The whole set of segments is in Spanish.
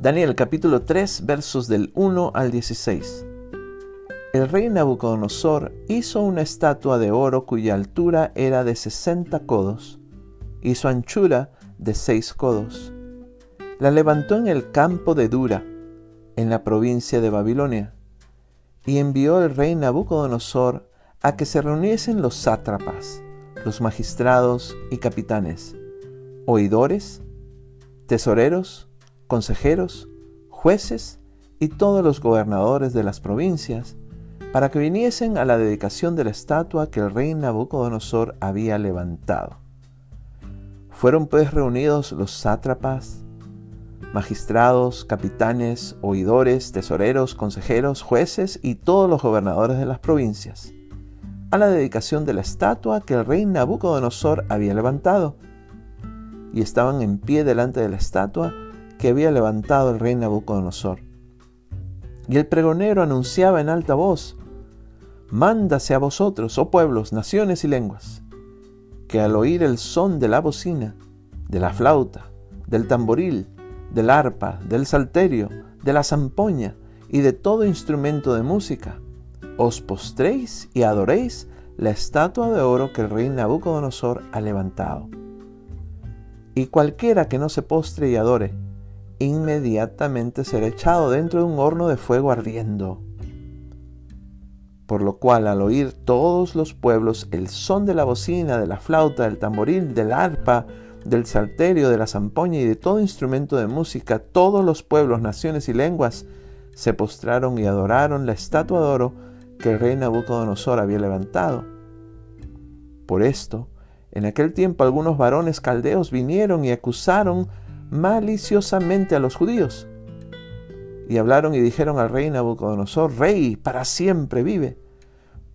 Daniel capítulo 3 versos del 1 al 16. El rey Nabucodonosor hizo una estatua de oro cuya altura era de 60 codos y su anchura de 6 codos. La levantó en el campo de Dura, en la provincia de Babilonia, y envió el rey Nabucodonosor a que se reuniesen los sátrapas, los magistrados y capitanes, oidores, tesoreros, consejeros, jueces y todos los gobernadores de las provincias, para que viniesen a la dedicación de la estatua que el rey Nabucodonosor había levantado. Fueron pues reunidos los sátrapas, magistrados, capitanes, oidores, tesoreros, consejeros, jueces y todos los gobernadores de las provincias, a la dedicación de la estatua que el rey Nabucodonosor había levantado. Y estaban en pie delante de la estatua que había levantado el rey Nabucodonosor. Y el pregonero anunciaba en alta voz, Mándase a vosotros, oh pueblos, naciones y lenguas, que al oír el son de la bocina, de la flauta, del tamboril, del arpa, del salterio, de la zampoña y de todo instrumento de música, os postréis y adoréis la estatua de oro que el rey Nabucodonosor ha levantado. Y cualquiera que no se postre y adore, inmediatamente será echado dentro de un horno de fuego ardiendo. Por lo cual al oír todos los pueblos el son de la bocina, de la flauta, del tamboril, del arpa, del salterio, de la zampoña y de todo instrumento de música, todos los pueblos, naciones y lenguas se postraron y adoraron la estatua de oro que el rey Nabucodonosor había levantado. Por esto, en aquel tiempo algunos varones caldeos vinieron y acusaron maliciosamente a los judíos. Y hablaron y dijeron al rey Nabucodonosor, Rey, para siempre vive.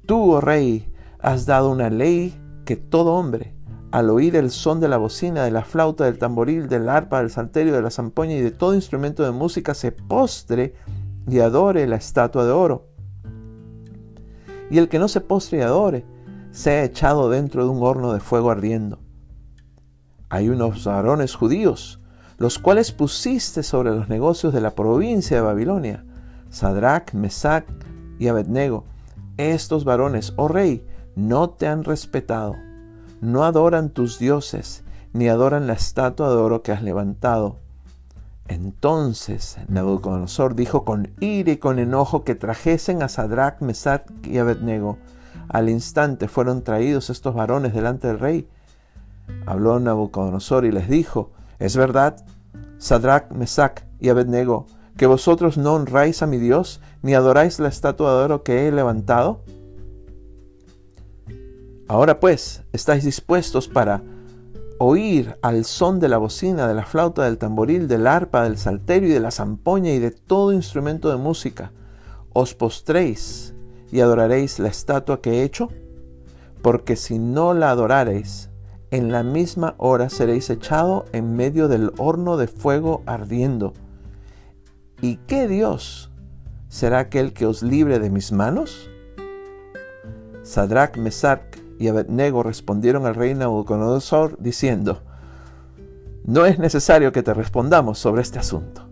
Tú, oh rey, has dado una ley que todo hombre, al oír el son de la bocina, de la flauta, del tamboril, del arpa, del salterio, de la zampoña y de todo instrumento de música, se postre y adore la estatua de oro. Y el que no se postre y adore, sea echado dentro de un horno de fuego ardiendo. Hay unos varones judíos los cuales pusiste sobre los negocios de la provincia de Babilonia, Sadrach, Mesach y Abednego. Estos varones, oh rey, no te han respetado, no adoran tus dioses, ni adoran la estatua de oro que has levantado. Entonces Nabucodonosor dijo con ira y con enojo que trajesen a Sadrach, Mesach y Abednego. Al instante fueron traídos estos varones delante del rey. Habló Nabucodonosor y les dijo, ¿Es verdad, Sadrach, Mesach y Abednego, que vosotros no honráis a mi Dios, ni adoráis la estatua de oro que he levantado? Ahora pues, ¿estáis dispuestos para oír al son de la bocina, de la flauta, del tamboril, del arpa, del salterio y de la zampoña y de todo instrumento de música? ¿Os postréis y adoraréis la estatua que he hecho? Porque si no la adorareis, en la misma hora seréis echado en medio del horno de fuego ardiendo. ¿Y qué Dios será aquel que os libre de mis manos? Sadrach, Mesach y Abednego respondieron al rey Nabucodonosor diciendo, No es necesario que te respondamos sobre este asunto.